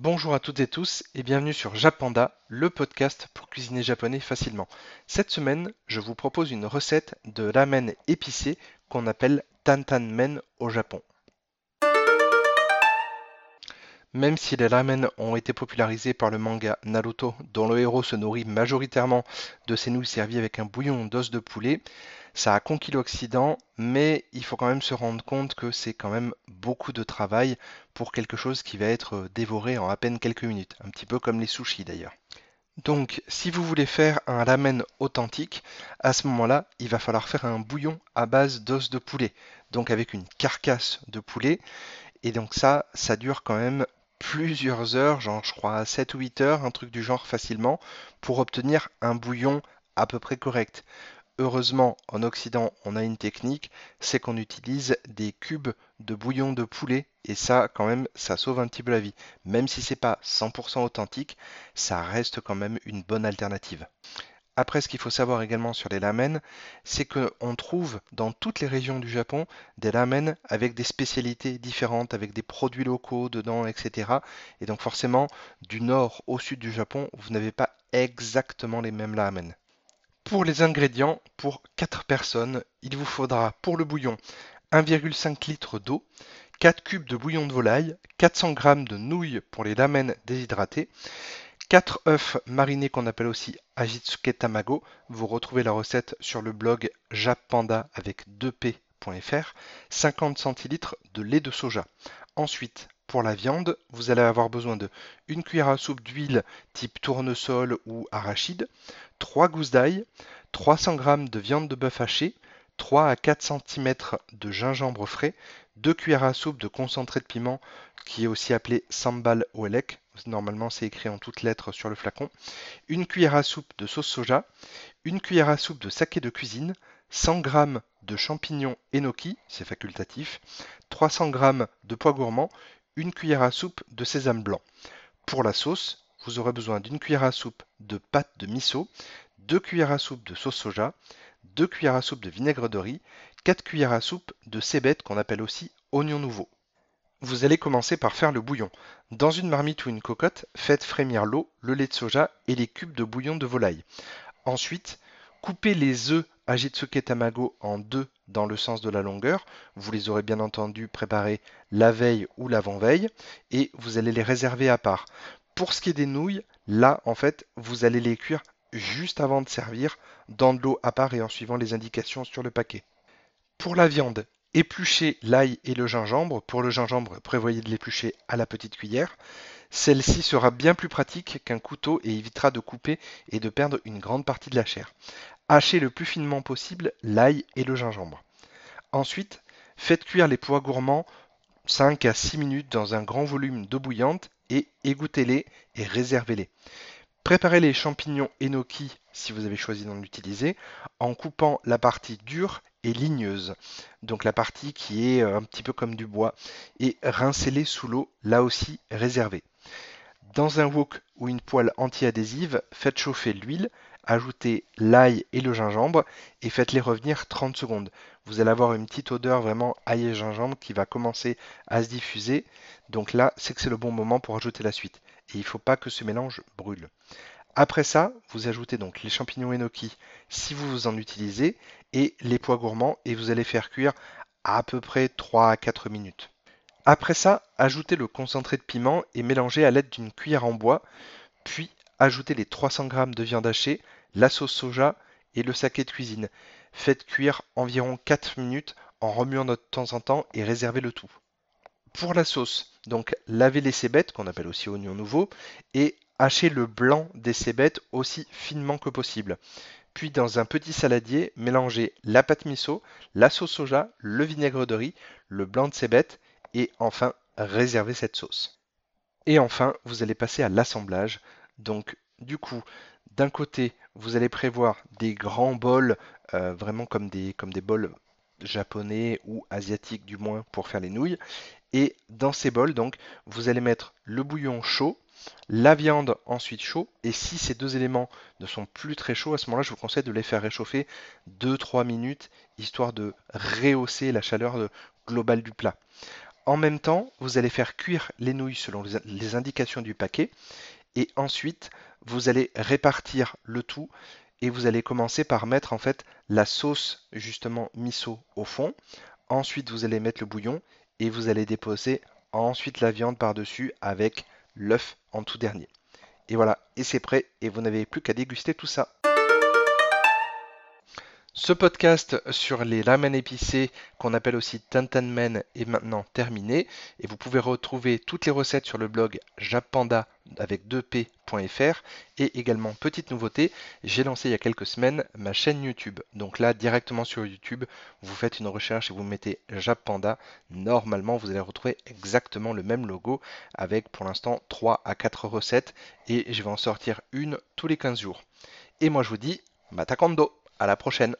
Bonjour à toutes et tous et bienvenue sur Japanda, le podcast pour cuisiner japonais facilement. Cette semaine, je vous propose une recette de ramen épicé qu'on appelle tantan-men au Japon. Même si les ramen ont été popularisés par le manga Naruto, dont le héros se nourrit majoritairement de ses nouilles servies avec un bouillon d'os de poulet, ça a conquis l'Occident, mais il faut quand même se rendre compte que c'est quand même beaucoup de travail pour quelque chose qui va être dévoré en à peine quelques minutes, un petit peu comme les sushis d'ailleurs. Donc, si vous voulez faire un ramen authentique, à ce moment-là, il va falloir faire un bouillon à base d'os de poulet, donc avec une carcasse de poulet. Et donc ça, ça dure quand même plusieurs heures, genre je crois 7 ou 8 heures, un truc du genre facilement, pour obtenir un bouillon à peu près correct. Heureusement, en Occident, on a une technique, c'est qu'on utilise des cubes de bouillon de poulet et ça, quand même, ça sauve un petit peu la vie. Même si c'est pas 100% authentique, ça reste quand même une bonne alternative. Après, ce qu'il faut savoir également sur les ramen, c'est qu'on trouve dans toutes les régions du Japon des ramen avec des spécialités différentes, avec des produits locaux dedans, etc. Et donc forcément, du nord au sud du Japon, vous n'avez pas exactement les mêmes ramen. Pour les ingrédients, pour 4 personnes, il vous faudra pour le bouillon 1,5 litre d'eau, 4 cubes de bouillon de volaille, 400 g de nouilles pour les ramen déshydratés, 4 œufs marinés qu'on appelle aussi Ajitsuke Tamago. Vous retrouvez la recette sur le blog jappanda avec 2p.fr. 50 centilitres de lait de soja. Ensuite, pour la viande, vous allez avoir besoin de une cuillère à soupe d'huile type tournesol ou arachide, 3 gousses d'ail, 300 g de viande de bœuf hachée, 3 à 4 cm de gingembre frais, 2 cuillères à soupe de concentré de piment qui est aussi appelé sambal welek, normalement c'est écrit en toutes lettres sur le flacon, une cuillère à soupe de sauce soja, une cuillère à soupe de saké de cuisine, 100 g de champignons enoki, c'est facultatif, 300 g de pois gourmand, une cuillère à soupe de sésame blanc. Pour la sauce, vous aurez besoin d'une cuillère à soupe de pâte de miso, deux cuillères à soupe de sauce soja, deux cuillères à soupe de vinaigre de riz, 4 cuillères à soupe de cébette qu'on appelle aussi oignon nouveau. Vous allez commencer par faire le bouillon. Dans une marmite ou une cocotte, faites frémir l'eau, le lait de soja et les cubes de bouillon de volaille. Ensuite, coupez les œufs Ajitsuke Tamago en deux dans le sens de la longueur. Vous les aurez bien entendu préparés la veille ou l'avant-veille et vous allez les réserver à part. Pour ce qui est des nouilles, là, en fait, vous allez les cuire juste avant de servir dans de l'eau à part et en suivant les indications sur le paquet. Pour la viande, Épluchez l'ail et le gingembre. Pour le gingembre, prévoyez de l'éplucher à la petite cuillère. Celle-ci sera bien plus pratique qu'un couteau et évitera de couper et de perdre une grande partie de la chair. Hachez le plus finement possible l'ail et le gingembre. Ensuite, faites cuire les pois gourmands 5 à 6 minutes dans un grand volume d'eau bouillante et égouttez-les et réservez-les. Préparez les champignons enoki si vous avez choisi d'en utiliser en coupant la partie dure et ligneuse, donc la partie qui est euh, un petit peu comme du bois, et rincez-les sous l'eau, là aussi réservé. Dans un wok ou une poêle anti-adhésive, faites chauffer l'huile, ajoutez l'ail et le gingembre et faites-les revenir 30 secondes. Vous allez avoir une petite odeur vraiment ail et gingembre qui va commencer à se diffuser. Donc là, c'est que c'est le bon moment pour ajouter la suite. Et il ne faut pas que ce mélange brûle. Après ça, vous ajoutez donc les champignons enoki si vous en utilisez et les pois gourmands et vous allez faire cuire à peu près 3 à 4 minutes. Après ça, ajoutez le concentré de piment et mélangez à l'aide d'une cuillère en bois, puis ajoutez les 300 g de viande hachée, la sauce soja et le saké de cuisine. Faites cuire environ 4 minutes en remuant de temps en temps et réservez le tout. Pour la sauce, donc lavez les cébettes, qu'on appelle aussi oignons nouveaux, et Hachez le blanc des cébettes aussi finement que possible. Puis dans un petit saladier, mélangez la pâte miso, la sauce soja, le vinaigre de riz, le blanc de cébettes et enfin réservez cette sauce. Et enfin, vous allez passer à l'assemblage. Donc du coup, d'un côté, vous allez prévoir des grands bols, euh, vraiment comme des, comme des bols japonais ou asiatiques du moins pour faire les nouilles. Et dans ces bols, donc, vous allez mettre le bouillon chaud, la viande ensuite chaud. Et si ces deux éléments ne sont plus très chauds, à ce moment-là, je vous conseille de les faire réchauffer 2-3 minutes, histoire de rehausser la chaleur globale du plat. En même temps, vous allez faire cuire les nouilles selon les indications du paquet et ensuite vous allez répartir le tout et vous allez commencer par mettre en fait la sauce justement miso au fond. Ensuite, vous allez mettre le bouillon et vous allez déposer ensuite la viande par-dessus avec l'œuf en tout dernier. Et voilà, et c'est prêt et vous n'avez plus qu'à déguster tout ça. Ce podcast sur les ramen épicés, qu'on appelle aussi Tantanmen, est maintenant terminé. Et vous pouvez retrouver toutes les recettes sur le blog jappanda avec 2p.fr. Et également, petite nouveauté, j'ai lancé il y a quelques semaines ma chaîne YouTube. Donc là, directement sur YouTube, vous faites une recherche et vous mettez Jappanda. Normalement, vous allez retrouver exactement le même logo avec pour l'instant 3 à 4 recettes. Et je vais en sortir une tous les 15 jours. Et moi, je vous dis, Matakando, à la prochaine